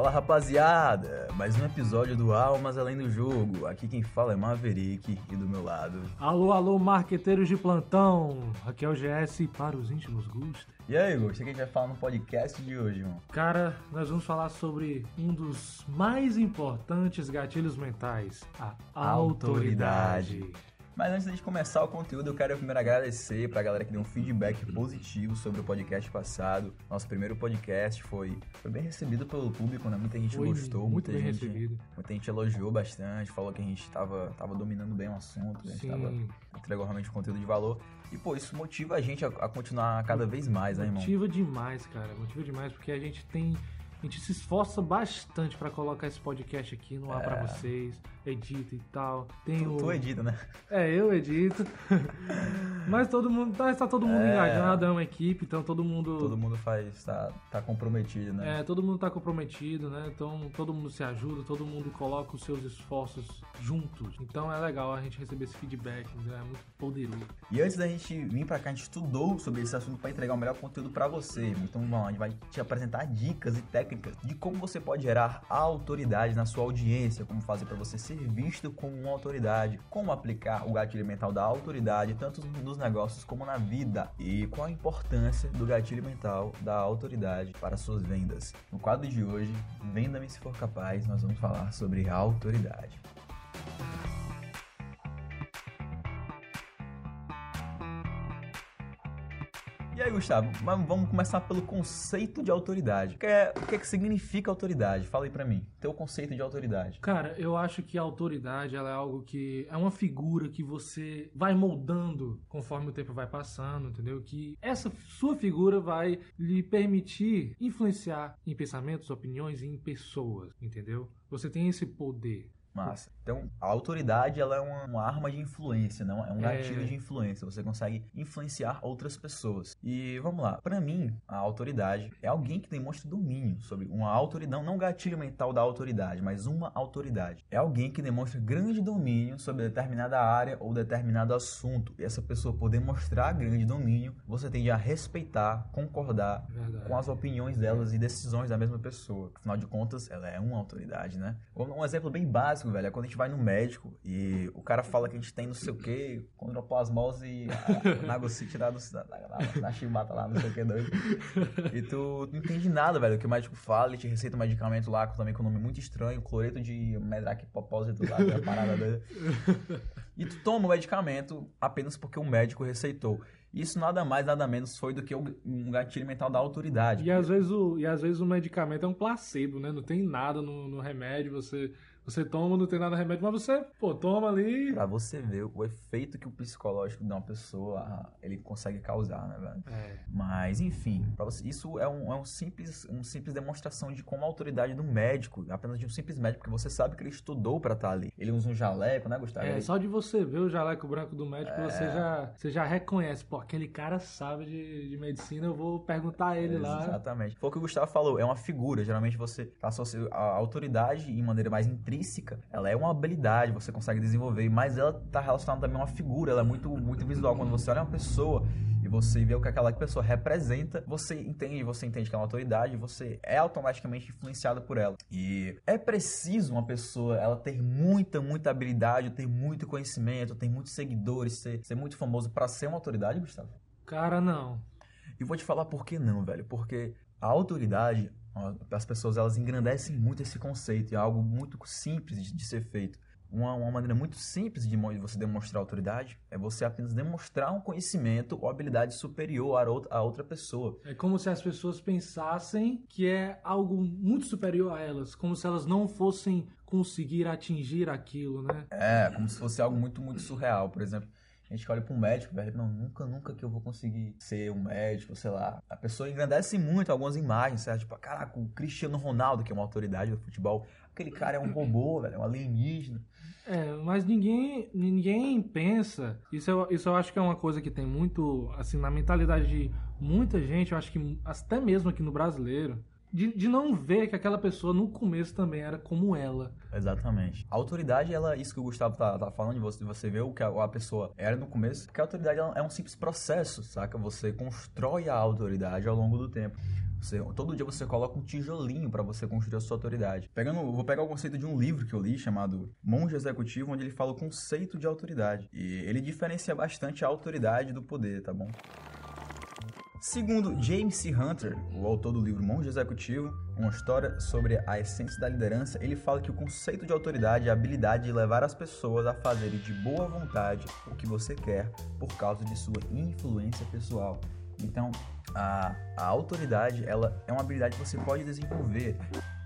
Fala rapaziada, mais um episódio do Almas Além do Jogo. Aqui quem fala é Maverick e do meu lado. Alô, alô, marqueteiros de plantão. Aqui é o GS para os íntimos gustos. E aí, Igor, o que a gente vai falar no podcast de hoje, irmão? Cara, nós vamos falar sobre um dos mais importantes gatilhos mentais, a autoridade. autoridade. Mas antes de começar o conteúdo, eu quero primeiro agradecer pra galera que deu um feedback positivo sobre o podcast passado. Nosso primeiro podcast foi, foi bem recebido pelo público, né? Muita gente foi gostou, muita gente, recebido. muita gente elogiou bastante, falou que a gente tava, tava dominando bem o assunto, a gente entregou realmente conteúdo de valor. E, pô, isso motiva a gente a, a continuar cada vez mais, né, irmão? Motiva demais, cara. Motiva demais, porque a gente tem a gente se esforça bastante para colocar esse podcast aqui no ar é. para vocês, edita e tal. Tem tu, o... tu edita, né? É, eu edito. Mas todo mundo tá, tá todo mundo é. engajado, é uma equipe, então todo mundo Todo mundo faz tá, tá comprometido, né? É, todo mundo tá comprometido, né? Então todo mundo se ajuda, todo mundo coloca os seus esforços juntos. Então é legal a gente receber esse feedback, né? é muito poderoso. E antes da gente vir para cá, a gente estudou sobre esse assunto para entregar o melhor conteúdo para você. Então, vamos lá, a gente vai te apresentar dicas e técnicas de como você pode gerar autoridade na sua audiência, como fazer para você ser visto como uma autoridade, como aplicar o gatilho mental da autoridade tanto nos negócios como na vida e qual a importância do gatilho mental da autoridade para suas vendas. No quadro de hoje, Venda-me se for capaz, nós vamos falar sobre autoridade. E aí, Gustavo, vamos começar pelo conceito de autoridade. O que é, o que, é que significa autoridade? Fala aí pra mim. Teu conceito de autoridade. Cara, eu acho que a autoridade ela é algo que é uma figura que você vai moldando conforme o tempo vai passando, entendeu? Que essa sua figura vai lhe permitir influenciar em pensamentos, opiniões e em pessoas, entendeu? Você tem esse poder. Massa. Então, a autoridade ela é uma, uma arma de influência, não é um gatilho é... de influência. Você consegue influenciar outras pessoas. E vamos lá. Para mim, a autoridade é alguém que demonstra domínio sobre uma autoridade, não, não gatilho mental da autoridade, mas uma autoridade. É alguém que demonstra grande domínio sobre determinada área ou determinado assunto. E essa pessoa por demonstrar grande domínio, você tende a respeitar, concordar Verdade. com as opiniões delas e decisões da mesma pessoa. Afinal de contas, ela é uma autoridade, né? Um exemplo bem básico clássico, velho, é quando a gente vai no médico e o cara fala que a gente tem não sei o que, condroplasmose nagocite lá na, na chibata lá, não sei o que doido. E tu não entende nada, velho, o que o médico fala, ele te receita um medicamento lá também com um nome muito estranho, cloreto de medraquipopósito lá, é parada doida. E tu toma o medicamento apenas porque o médico receitou. Isso nada mais, nada menos foi do que um gatilho mental da autoridade. E, às vezes o, e às vezes o medicamento é um placebo, né? Não tem nada no, no remédio, você você toma, não tem nada remédio, mas você, pô, toma ali. Pra você ver o efeito que o psicológico de uma pessoa ele consegue causar, né, velho? É. Mas, enfim, pra você, isso é um, é um simples, um simples demonstração de como a autoridade do médico, apenas de um simples médico, porque você sabe que ele estudou pra estar tá ali. Ele usa um jaleco, né, Gustavo? É, só de você ver o jaleco branco do médico, é... você, já, você já reconhece, pô, aquele cara sabe de, de medicina, eu vou perguntar a ele lá. Exatamente. Foi o que o Gustavo falou, é uma figura. Geralmente você associa a autoridade em maneira mais intrínseca intrínseca, ela é uma habilidade, você consegue desenvolver, mas ela está relacionada também a uma figura, ela é muito, muito visual. Quando você olha uma pessoa e você vê o que aquela pessoa representa, você entende, você entende que é uma autoridade, você é automaticamente influenciado por ela. E é preciso uma pessoa ela ter muita, muita habilidade, ter muito conhecimento, ter muitos seguidores, ser, ser muito famoso para ser uma autoridade, Gustavo? Cara, não. E vou te falar por que não, velho. Porque a autoridade, as pessoas elas engrandecem muito esse conceito, é algo muito simples de, de ser feito. Uma, uma, maneira muito simples de você demonstrar autoridade é você apenas demonstrar um conhecimento ou habilidade superior a outra, a outra pessoa. É como se as pessoas pensassem que é algo muito superior a elas, como se elas não fossem conseguir atingir aquilo, né? É, como se fosse algo muito, muito surreal. Por exemplo, a gente olha para um médico, velho, não, nunca, nunca que eu vou conseguir ser um médico, sei lá. A pessoa engrandece muito algumas imagens, certo? Tipo, caraca, o Cristiano Ronaldo, que é uma autoridade do futebol, aquele cara é um robô, velho, é um alienígena. É, mas ninguém, ninguém pensa. Isso eu, isso eu acho que é uma coisa que tem muito, assim, na mentalidade de muita gente, eu acho que até mesmo aqui no brasileiro, de, de não ver que aquela pessoa no começo também era como ela. Exatamente. A autoridade, ela, isso que o Gustavo tá, tá falando, de você, você ver o que a, a, pessoa era no começo, porque a autoridade é um simples processo, saca? Você constrói a autoridade ao longo do tempo. Você, todo dia você coloca um tijolinho para você construir a sua autoridade. Pegando, vou pegar o conceito de um livro que eu li chamado Monge Executivo, onde ele fala o conceito de autoridade. E ele diferencia bastante a autoridade do poder, tá bom? Segundo James C. Hunter, o autor do livro Monge Executivo, uma história sobre a essência da liderança, ele fala que o conceito de autoridade é a habilidade de levar as pessoas a fazerem de boa vontade o que você quer por causa de sua influência pessoal. Então, a, a autoridade ela é uma habilidade que você pode desenvolver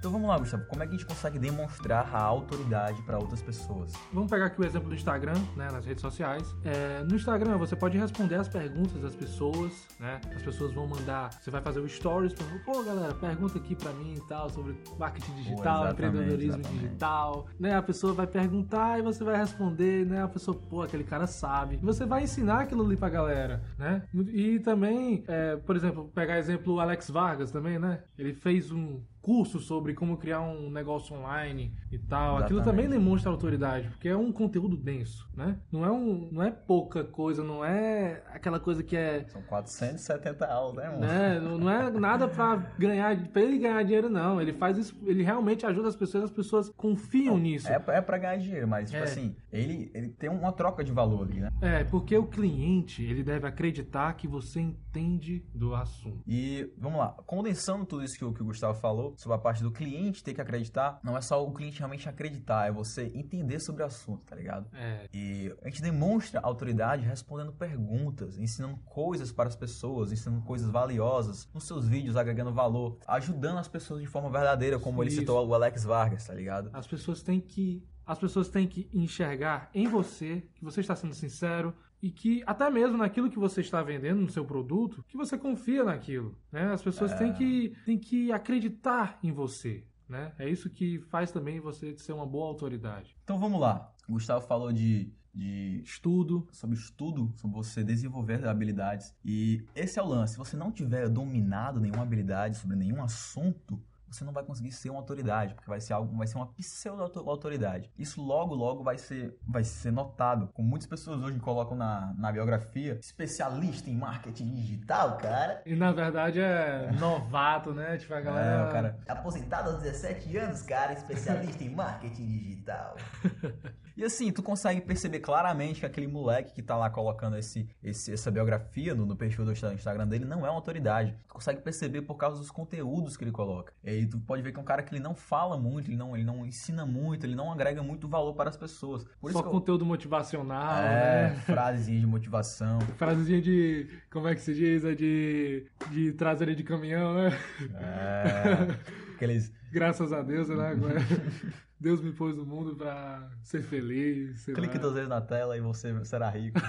então vamos lá, Gustavo, como é que a gente consegue demonstrar a autoridade para outras pessoas? Vamos pegar aqui o exemplo do Instagram, né, nas redes sociais. É, no Instagram você pode responder as perguntas das pessoas, né? As pessoas vão mandar, você vai fazer o stories, pô galera, pergunta aqui para mim e tal sobre marketing digital, pô, empreendedorismo exatamente. digital, né? A pessoa vai perguntar e você vai responder, né? A pessoa, pô, aquele cara sabe. Você vai ensinar aquilo ali pra galera, né? E também, é, por exemplo, pegar exemplo o Alex Vargas também, né? Ele fez um curso sobre como criar um negócio online e tal. Exatamente. Aquilo também demonstra autoridade, porque é um conteúdo denso, né? Não é, um, não é pouca coisa, não é aquela coisa que é... São 470 aulas, né? Né? Não é nada para ganhar, para ele ganhar dinheiro, não. Ele faz isso, ele realmente ajuda as pessoas, as pessoas confiam não, nisso. É, é para ganhar dinheiro, mas, tipo é. assim, ele, ele tem uma troca de valor ali, né? É, porque o cliente, ele deve acreditar que você entende do assunto. E, vamos lá, condensando tudo isso que o, que o Gustavo falou, sobre a parte do cliente ter que acreditar, não é só o cliente realmente acreditar, é você entender sobre o assunto, tá ligado? É. E a gente demonstra autoridade respondendo perguntas, ensinando coisas para as pessoas, ensinando coisas valiosas nos seus vídeos, agregando valor, ajudando as pessoas de forma verdadeira, como Isso. ele citou o Alex Vargas, tá ligado? As pessoas têm que as pessoas têm que enxergar em você que você está sendo sincero, e que até mesmo naquilo que você está vendendo no seu produto, que você confia naquilo, né? As pessoas é. têm, que, têm que acreditar em você, né? É isso que faz também você ser uma boa autoridade. Então vamos lá. O Gustavo falou de, de estudo, sobre estudo, sobre você desenvolver habilidades. E esse é o lance. Se você não tiver dominado nenhuma habilidade sobre nenhum assunto, você não vai conseguir ser uma autoridade, porque vai ser algo, vai ser uma pseudo-autoridade. Isso logo, logo vai ser, vai ser notado. Como muitas pessoas hoje colocam na, na biografia, especialista em marketing digital, cara. E na verdade é novato, né? Tipo, a galera. É, cara. Aposentado aos 17 anos, cara, especialista em marketing digital. E assim, tu consegue perceber claramente que aquele moleque que tá lá colocando esse, esse essa biografia no, no, perfil do Instagram dele não é uma autoridade. Tu consegue perceber por causa dos conteúdos que ele coloca. E tu pode ver que é um cara que ele não fala muito, ele não, ele não ensina muito, ele não agrega muito valor para as pessoas. Por Só conteúdo eu... motivacional, é, né? frasezinha de motivação. frasezinha de, como é que se diz? É de, de traseira de caminhão, né? É, aqueles... Graças a Deus, né? Deus me pôs no mundo para ser feliz. Clique duas vezes na tela e você será rico.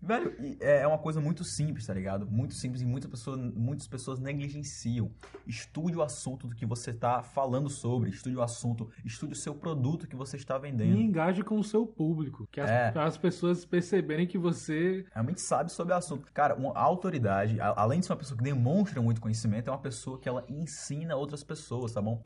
Velho, é uma coisa muito simples, tá ligado? Muito simples e muitas pessoas, muitas pessoas negligenciam. Estude o assunto do que você está falando sobre, estude o assunto, estude o seu produto que você está vendendo. E engaje com o seu público, que as, é. as pessoas perceberem que você realmente sabe sobre o assunto. Cara, uma autoridade, além de ser uma pessoa que demonstra muito conhecimento, é uma pessoa que ela ensina outras pessoas, tá bom?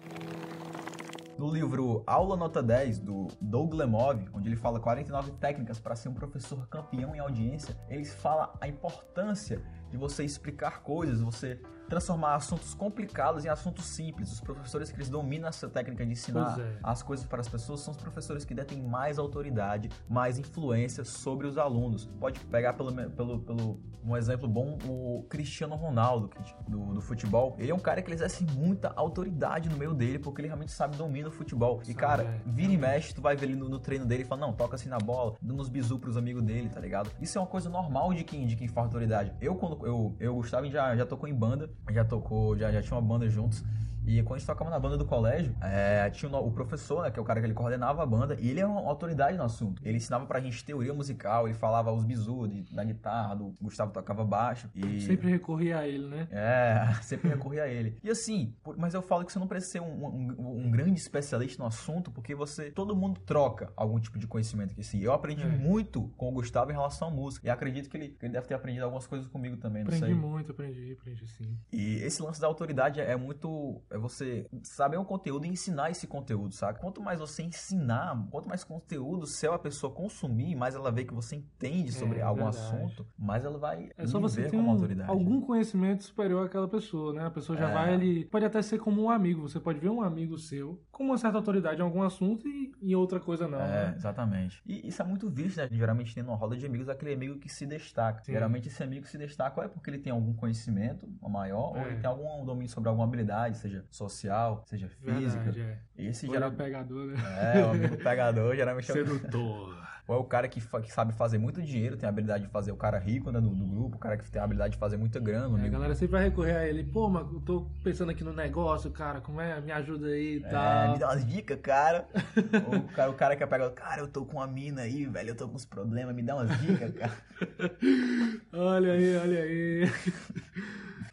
No livro Aula Nota 10, do Doug Lemov, onde ele fala 49 técnicas para ser um professor campeão em audiência, ele fala a importância de você explicar coisas, você transformar assuntos complicados em assuntos simples. Os professores que eles dominam essa técnica de ensinar é. as coisas para as pessoas são os professores que detêm mais autoridade, mais influência sobre os alunos. Pode pegar pelo, pelo, pelo um exemplo bom o Cristiano Ronaldo do, do futebol. Ele é um cara que exerce muita autoridade no meio dele porque ele realmente sabe domina o futebol. E cara, é. vira e mexe, tu vai ver ele no, no treino dele e fala: "Não, toca assim na bola", dando uns bisu pros amigos dele, tá ligado? Isso é uma coisa normal de quem de quem faz autoridade. Eu quando eu eu Gustavo já já tocou em banda já tocou, já, já tinha uma banda juntos. E quando a gente tocava na banda do colégio, é, tinha o, o, professor, né, que é o cara que ele coordenava a banda, e ele é uma autoridade no assunto. Ele ensinava pra gente teoria musical, ele falava os bisus da guitarra, do Gustavo tocava baixo. E... Sempre recorria a ele, né? É, sempre recorria a ele. E assim, mas eu falo que você não precisa ser um, um, um, grande especialista no assunto, porque você, todo mundo troca algum tipo de conhecimento que sim. Eu aprendi é. muito com o Gustavo em relação à música, e acredito que ele, que ele deve ter aprendido algumas coisas comigo também, aprendi muito, aprendi, aprendi sim. E esse lance da autoridade é muito é você saber o conteúdo e ensinar esse conteúdo, sabe? Quanto mais você ensinar, quanto mais conteúdo seu a pessoa consumir, mais ela vê que você entende sobre é, algum verdade. assunto, mais ela vai é só você ter um, autoridade. algum conhecimento superior àquela pessoa, né? A pessoa já é. vai ali, pode até ser como um amigo, você pode ver um amigo seu com uma certa autoridade em algum assunto e em outra coisa não. É, né? exatamente. E isso é muito visto, né? Geralmente tem uma roda de amigos aquele amigo que se destaca. Sim. Geralmente esse amigo se destaca ou é porque ele tem algum conhecimento maior, é. ou ele tem algum domínio sobre alguma habilidade, seja social, seja física. Verdade, é. Esse geral... pegador, né? É, o amigo pegador geralmente é Sedutor. Ou é o cara que, que, sabe fazer muito dinheiro, tem a habilidade de fazer o cara rico né, do, do grupo, o cara que tem a habilidade de fazer muita grana. É, a galera sempre vai recorrer a ele, pô, mas eu tô pensando aqui no negócio, cara, como é? Me ajuda aí e é, tal. Me dá umas dicas, cara. Ou o cara, o cara que pega, cara, eu tô com uma mina aí, velho, eu tô com uns problemas, me dá umas dicas, cara. olha aí, olha aí.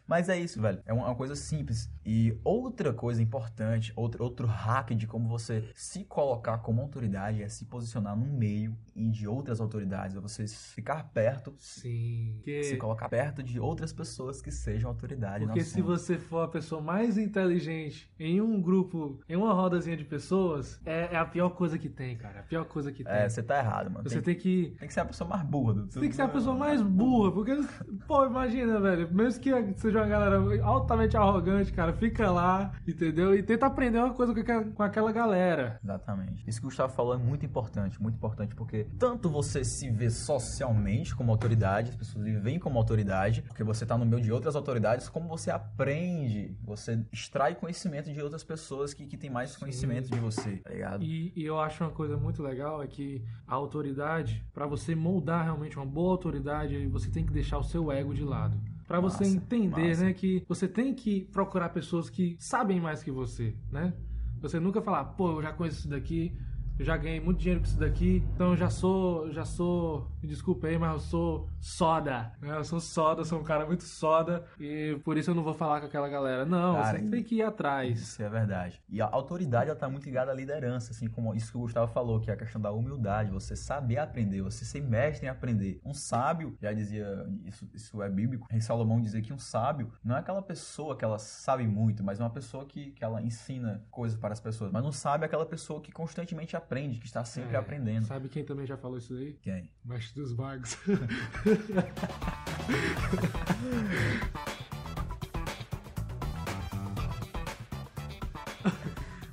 Mas é isso, velho. É uma coisa simples. E outra coisa importante, outro, outro hack de como você se colocar como autoridade é se posicionar no meio e de outras autoridades. É você ficar perto. Sim. Que... Se colocar perto de outras pessoas que sejam autoridade. Porque se você for a pessoa mais inteligente em um grupo, em uma rodazinha de pessoas, é, é a pior coisa que tem, cara. A pior coisa que é, tem. É, você tá errado, mano. Você tem, tem que. Tem que ser a pessoa mais burra do Você tem que ser a pessoa mais burra. Porque, pô, imagina, velho. Mesmo que seja uma galera altamente arrogante, cara, fica lá, entendeu? E tenta aprender uma coisa com aquela galera. Exatamente. Isso que o Gustavo falou é muito importante, muito importante, porque tanto você se vê socialmente como autoridade, as pessoas lhe veem como autoridade, porque você tá no meio de outras autoridades, como você aprende, você extrai conhecimento de outras pessoas que, que têm mais conhecimento Sim. de você, tá ligado? E, e, eu acho uma coisa muito legal é que a autoridade, para você moldar realmente uma boa autoridade, você tem que deixar o seu ego de lado para você entender, massa. né, que você tem que procurar pessoas que sabem mais que você, né? Você nunca falar, pô, eu já conheço isso daqui, eu já ganhei muito dinheiro com isso daqui, então eu já sou, já sou, me desculpe aí, mas eu sou soda. Né? Eu sou soda, sou um cara muito soda e por isso eu não vou falar com aquela galera. Não, cara, você tem que ir atrás. Isso é verdade. E a autoridade, ela tá muito ligada à liderança, assim como isso que o Gustavo falou, que é a questão da humildade, você saber aprender, você ser mestre em aprender. Um sábio, já dizia, isso, isso é bíblico, Rei Salomão dizia que um sábio não é aquela pessoa que ela sabe muito, mas é uma pessoa que, que ela ensina coisas para as pessoas. Mas não sabe é aquela pessoa que constantemente aprende aprende, que está sempre é, aprendendo. Sabe quem também já falou isso aí? Quem? Mestre dos Magos.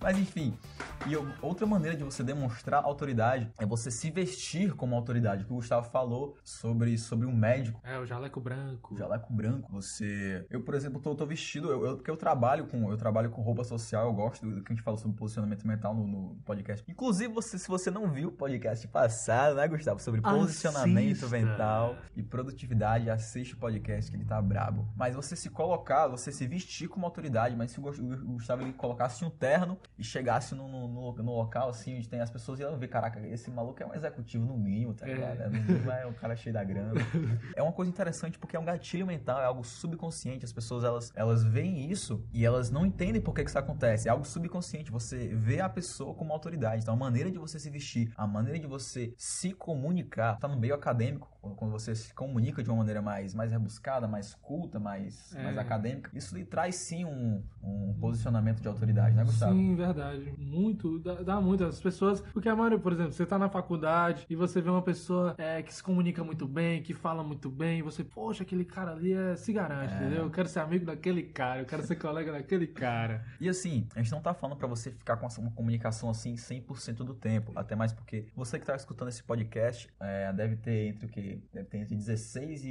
Mas enfim, e outra maneira de você demonstrar autoridade é você se vestir como autoridade. O que o Gustavo falou sobre, sobre um médico. É, o jaleco branco. O jaleco branco. Você. Eu, por exemplo, tô, tô vestido. Eu, eu, porque eu trabalho com. Eu trabalho com roupa social, eu gosto do, que a gente falou sobre posicionamento mental no, no, podcast. Inclusive, você, se você não viu o podcast passado, né, Gustavo? Sobre posicionamento mental e produtividade, assiste o podcast que ele tá brabo. Mas você se colocar, você se vestir como autoridade, mas se o Gustavo ele colocasse um terno e chegasse no, no no, local, assim, onde tem as pessoas iam ver, caraca, esse maluco é um executivo no mínimo, tá é. ligado? É. No mínimo é um cara cheio da grana. é uma coisa interessante porque é um gatilho mental, é algo subconsciente. As pessoas, elas, elas veem isso e elas não entendem por que, que isso acontece. É algo subconsciente. Você vê a pessoa como autoridade. Então, a maneira de você se vestir, a maneira de você se comunicar, tá no meio acadêmico, quando você se comunica de uma maneira mais, mais rebuscada, mais culta, mais, é. mais acadêmica, isso lhe traz sim um, um posicionamento de autoridade, né, Gustavo? Sim, verdade. Muito, dá, dá muito. As pessoas. Porque a maioria, por exemplo, você tá na faculdade e você vê uma pessoa é, que se comunica muito bem, que fala muito bem, e você, poxa, aquele cara ali é, se garante, é. entendeu? Eu quero ser amigo daquele cara, eu quero ser colega daquele cara. E assim, a gente não tá falando para você ficar com uma comunicação assim 100% do tempo. Até mais porque você que tá escutando esse podcast é, deve ter entre o que deve ter entre 16 e,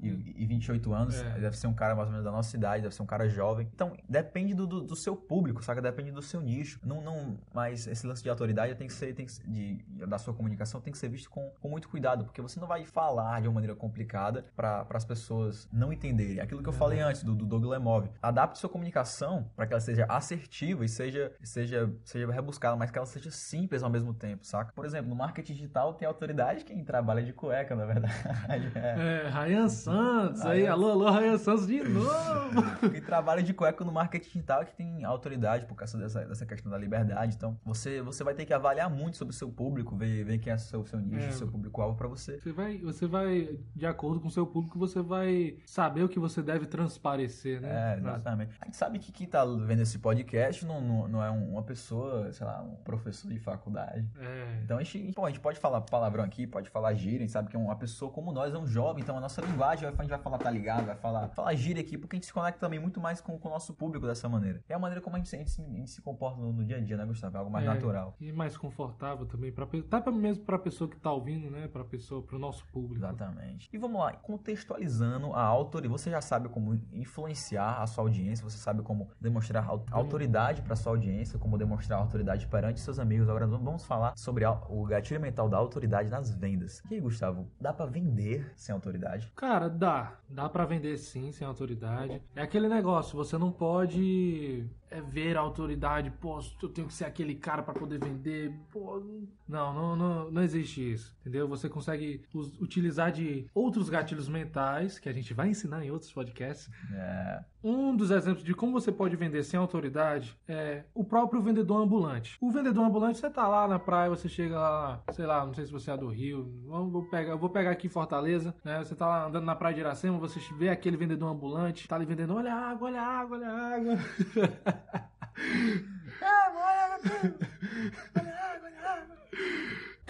e, hum. e 28 anos. É. Deve ser um cara mais ou menos da nossa idade, deve ser um cara jovem. Então, depende do, do, do, seu público, saca? Depende do seu nicho. Não, não, mas esse lance de autoridade tem que ser, tem que, de, da sua comunicação tem que ser visto com, com muito cuidado, porque você não vai falar de uma maneira complicada para as pessoas não entenderem. Aquilo que eu falei antes do, do Doug Lemov. Adapte sua comunicação para que ela seja assertiva e seja, seja, seja rebuscada, mas que ela seja simples ao mesmo tempo, saca? Por exemplo, no marketing digital tem autoridade quem trabalha de cueca, na é verdade. É, é Ryan Santos, aí, alô, alô, Ryan Santos de novo. e trabalha de cueca no marketing digital que tem autoridade por causa dessa, dessa questão da liberdade. Então, você, você vai ter que avaliar muito sobre o seu público, ver, ver quem é o seu, seu nicho, é, seu público-alvo para você. Você vai, você vai, de acordo com o seu público, você vai saber o que você deve transparecer, né? É, exatamente. A gente sabe que quem tá vendo esse podcast não, não, não é uma pessoa, sei lá, um professor de faculdade. É. Então a gente, bom, a gente pode falar palavrão aqui, pode falar gíria, a gente sabe que é uma pessoa como nós, é um jovem, então a nossa linguagem, a gente vai falar tá ligado, vai falar, falar gíria aqui, porque a gente se conecta também muito mais com, com o nosso público dessa maneira. É a maneira como a gente, a gente, a gente se comporta no, no, dia a dia, né, Gustavo? É algo mais é, natural. E mais confortável também, pra, até mesmo pra pessoa que tá ouvindo, né, pra pessoa, pro nosso público. Exatamente. E vamos lá, contextualizando a autoria, você já sabe como influenciar a sua audiência, você sabe como demonstrar autoridade para sua audiência, como demonstrar autoridade perante seus amigos. Agora vamos falar sobre o gatilho mental da autoridade nas vendas. E aí, Gustavo, dá para vender sem autoridade? Cara, dá. Dá para vender sim sem autoridade. É aquele negócio, você não pode é ver a autoridade, pô, eu tenho que ser aquele cara para poder vender, pô, não, não, não, não existe isso, entendeu? Você consegue utilizar de outros gatilhos mentais, que a gente vai ensinar em outros podcasts. É. Um dos exemplos de como você pode vender sem autoridade é o próprio vendedor ambulante. O vendedor ambulante, você tá lá na praia, você chega lá, sei lá, não sei se você é do Rio, vou pegar, vou pegar aqui Fortaleza, né? Você tá lá andando na praia de Iracema, você vê aquele vendedor ambulante, tá ali vendendo, olha a água, olha a água, olha a água. ah, olha água, olha água, olha água.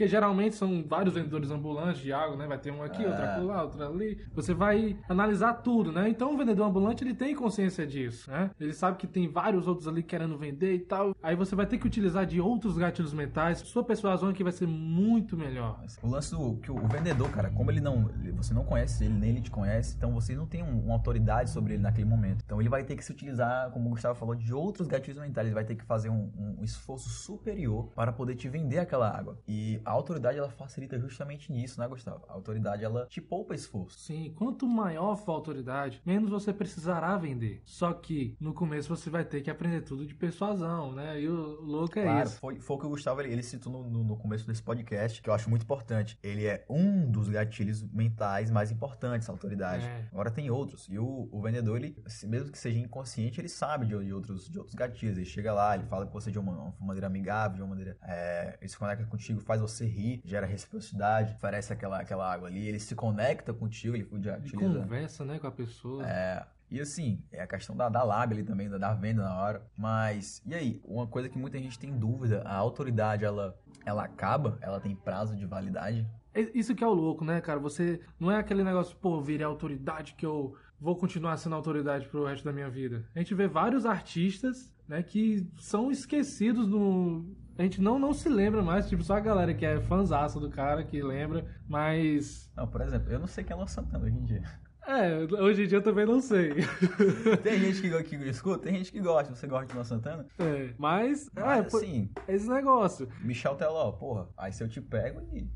Porque geralmente são vários vendedores ambulantes de água, né? Vai ter um aqui, é. outro lá, outro ali. Você vai analisar tudo, né? Então o vendedor ambulante ele tem consciência disso, né? Ele sabe que tem vários outros ali querendo vender e tal. Aí você vai ter que utilizar de outros gatilhos mentais. Sua persuasão aqui vai ser muito melhor. O lance do que o vendedor, cara, como ele não, você não conhece ele, nem ele te conhece, então você não tem uma autoridade sobre ele naquele momento. Então ele vai ter que se utilizar, como o Gustavo falou, de outros gatilhos mentais. Ele vai ter que fazer um, um esforço superior para poder te vender aquela água. E a autoridade ela facilita justamente nisso, né, Gustavo? A autoridade ela te poupa esforço. Sim, quanto maior for a autoridade, menos você precisará vender. Só que no começo você vai ter que aprender tudo de persuasão, né? E o louco é claro, isso. Foi, foi o que o Gustavo ele, ele citou no, no, no, começo desse podcast, que eu acho muito importante. Ele é um dos gatilhos mentais mais importantes, a autoridade. É. Agora tem outros. E o, o vendedor, ele, mesmo que seja inconsciente, ele sabe de, de, outros, de outros gatilhos. Ele chega lá, ele fala com você de uma, uma maneira amigável, de uma maneira. É, ele se conecta contigo, faz você rir, gera reciprocidade, oferece aquela, aquela água ali, ele se conecta contigo, ele utiliza. conversa, né, com a pessoa. É. E assim, é a questão da, da lábia ali também, da, da venda na hora. Mas, e aí? Uma coisa que muita gente tem dúvida, a autoridade, ela, ela acaba? Ela tem prazo de validade? É, isso que é o louco, né, cara? Você não é aquele negócio, pô, virei autoridade que eu vou continuar sendo autoridade pro resto da minha vida. A gente vê vários artistas, né, que são esquecidos no, a gente não, não se lembra mais, tipo, só a galera que é fãzaça do cara que lembra, mas. Não, por exemplo, eu não sei quem é Luan Santana hoje em dia. É, hoje em dia eu também não sei. tem gente que, que escuta, tem gente que gosta. Você gosta de Luan Santana? É, mas. mas é, assim. Esse negócio. Michel Teló, porra, aí se eu te pego e.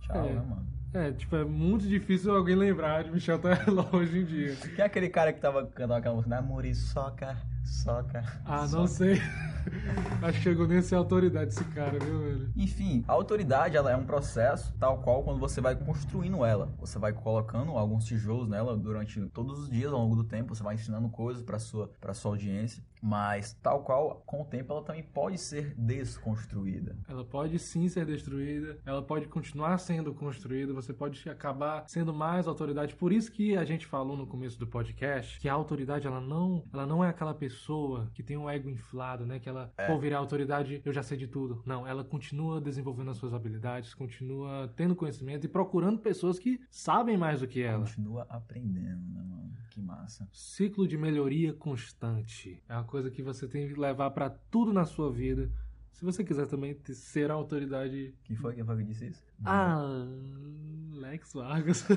Tchau, é. né, mano? É, tipo, é muito difícil alguém lembrar de Michel Teló hoje em dia. Quem é aquele cara que tava cantando aquela música? Namore soca, soca. Ah, não sei. Acho que chegou nem a ser autoridade esse cara, viu, velho? Enfim, a autoridade ela é um processo tal qual quando você vai construindo ela. Você vai colocando alguns tijolos nela durante todos os dias ao longo do tempo, você vai ensinando coisas para sua para sua audiência, mas tal qual com o tempo ela também pode ser desconstruída. Ela pode sim ser destruída, ela pode continuar sendo construída, você pode acabar sendo mais autoridade. Por isso que a gente falou no começo do podcast que a autoridade ela não, ela não é aquela pessoa que tem um ego inflado, né, que ela, é. pô, virar autoridade, eu já sei de tudo. Não, ela continua desenvolvendo as suas habilidades, continua tendo conhecimento e procurando pessoas que sabem mais do que ela. Continua aprendendo, né, mano? Que massa. Ciclo de melhoria constante. É uma coisa que você tem que levar para tudo na sua vida. Se você quiser também ser a autoridade. Quem foi? Quem foi que disse isso? Ah, Alex Vargas.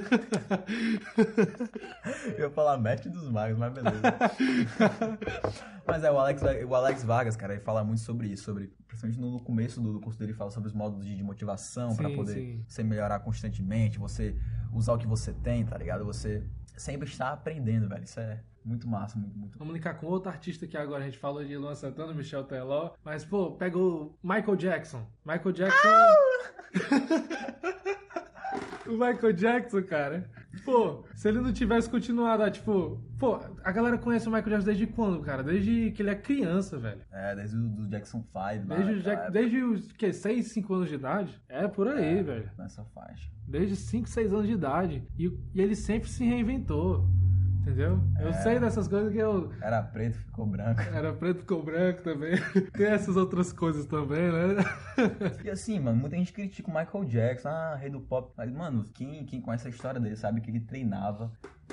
Eu ia falar Matt dos Magos, mas beleza. mas é, o Alex, o Alex Vargas, cara, ele fala muito sobre isso, sobre, principalmente no começo do, curso dele, ele fala sobre os modos de, de motivação para poder sim. você melhorar constantemente, você usar o que você tem, tá ligado? Você sempre está aprendendo, velho. Isso é muito massa, muito, muito. Vamos linkar com outro artista que agora a gente falou de Luan Santana, Michel Teló. Mas, pô, pega o Michael Jackson. Michael Jackson. o Michael Jackson, cara. Pô, se ele não tivesse continuado, ah, tipo, pô, a galera conhece o Michael Jackson desde quando, cara? Desde que ele é criança, velho. É, desde o do Jackson 5. Desde, o Jack, desde os, que, 6, 5 anos de idade? É, por aí, é, velho. Nessa faixa. Desde 5, 6 anos de idade. E, e ele sempre se reinventou. Entendeu? Eu é. sei dessas coisas que eu. Era preto, ficou branco. Era preto, ficou branco também. Tem essas outras coisas também, né? E assim, mano, muita gente critica o Michael Jackson, ah, rei do pop. Mas, mano, quem, quem conhece a história dele sabe que ele treinava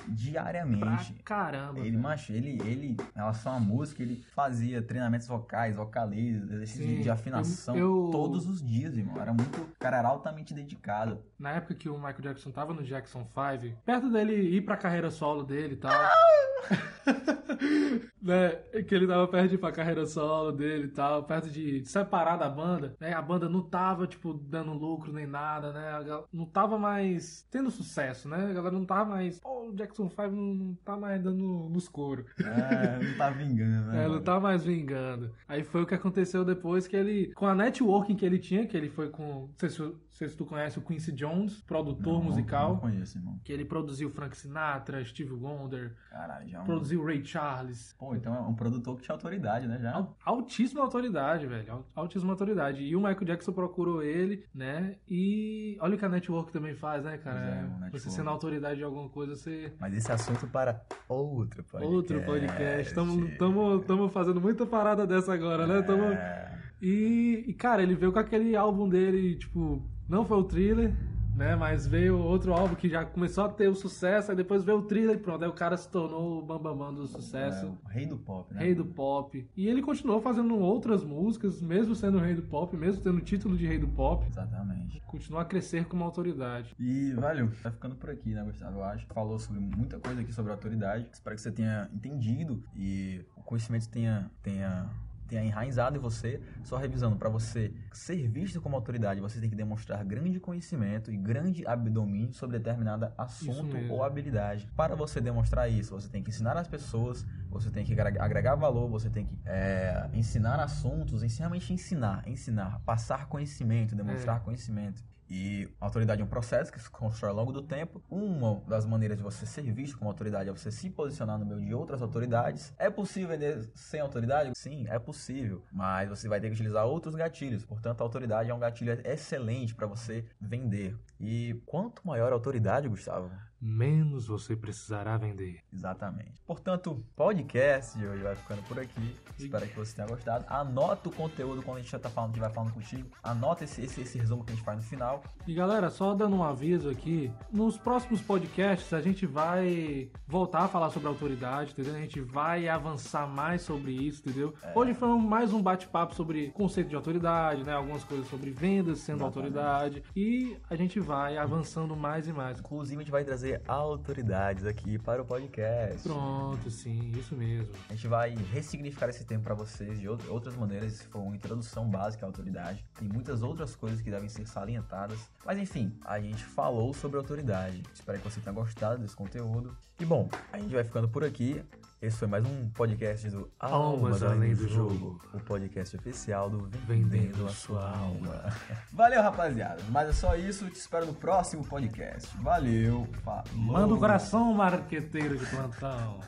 diariamente. Pra caramba. Ele, macho, ele, ele, em relação à música, ele fazia treinamentos vocais, vocalistas, exercícios de afinação eu, eu... todos os dias, irmão. Era muito. O cara era altamente dedicado. Na época que o Michael Jackson tava no Jackson 5, perto dele ir pra carreira solo dele e tal. né, que ele tava perto de ir pra carreira solo dele e tal, perto de, separar da banda, né? A banda não tava, tipo, dando lucro nem nada, né? Não tava mais tendo sucesso, né? A galera não tava mais. Pô, o Jackson 5 não tá mais dando nos coros. É, não tá vingando, né? É, não tá mais vingando. Aí foi o que aconteceu depois que ele. Com a networking que ele tinha, que ele foi com. Não sei se, não sei se tu conhece o Quincy Jones, produtor não, musical. Não conheço, irmão. Que ele produziu Frank Sinatra, Steve Wonder. Caralho, já. É produziu Ray Charles. Pô, então é um produtor que tinha autoridade, né? Já. Altíssima autoridade, velho. Altíssima autoridade. E o Michael Jackson procurou ele, né? E olha o que a network também faz, né, cara? É, você sendo autoridade de alguma coisa, você. Mas esse assunto para outro podcast. Outro podcast. Estamos fazendo muita parada dessa agora, né? Tamo... É. E, e, cara, ele veio com aquele álbum dele, tipo, não foi o thriller, né? Mas veio outro álbum que já começou a ter o sucesso, aí depois veio o thriller e pronto, aí o cara se tornou o bambambam bam, bam do sucesso. É, o rei do pop, né? Rei do pop. E ele continuou fazendo outras músicas, mesmo sendo rei do pop, mesmo tendo o título de rei do pop. Exatamente. Continua a crescer como autoridade. E, valeu, tá ficando por aqui, né, Gustavo? Eu acho. Falou sobre muita coisa aqui sobre autoridade. Espero que você tenha entendido e o conhecimento tenha, tenha tenha enraizado em você, só revisando, para você ser visto como autoridade, você tem que demonstrar grande conhecimento e grande domínio sobre determinado assunto ou habilidade. Para você demonstrar isso, você tem que ensinar as pessoas, você tem que agregar valor, você tem que é, ensinar assuntos, realmente ensinar, ensinar, passar conhecimento, demonstrar é. conhecimento. E a autoridade é um processo que se constrói ao longo do tempo. Uma das maneiras de você ser visto como autoridade é você se posicionar no meio de outras autoridades. É possível vender sem autoridade? Sim, é possível. Mas você vai ter que utilizar outros gatilhos. Portanto, a autoridade é um gatilho excelente para você vender. E quanto maior a autoridade, Gustavo, menos você precisará vender. Exatamente. Portanto, podcast de hoje vai ficando por aqui. Espero que você tenha gostado. Anota o conteúdo quando a gente já tá falando, gente vai falando contigo. Anota esse, esse, esse resumo que a gente faz no final. E galera, só dando um aviso aqui, nos próximos podcasts a gente vai voltar a falar sobre autoridade, entendeu? A gente vai avançar mais sobre isso, entendeu? É. Hoje foi mais um bate-papo sobre conceito de autoridade, né? Algumas coisas sobre vendas sendo Exatamente. autoridade. E a gente vai avançando mais e mais. Inclusive, a gente vai trazer autoridades aqui para o podcast. Pronto, sim, isso mesmo. A gente vai ressignificar esse tempo para vocês de outras maneiras, se for uma introdução básica à autoridade. Tem muitas outras coisas que devem ser salientadas. Mas enfim, a gente falou sobre autoridade. Espero que você tenha gostado desse conteúdo. E bom, a gente vai ficando por aqui. Esse foi mais um podcast do Almas Além do Jogo, o podcast oficial do Vendendo a Sua Alma. Valeu, rapaziada. Mas é só isso. Te espero no próximo podcast. Valeu. Falou. Manda o coração, marqueteiro de plantão.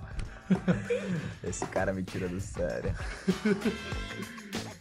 Esse cara me tira do sério.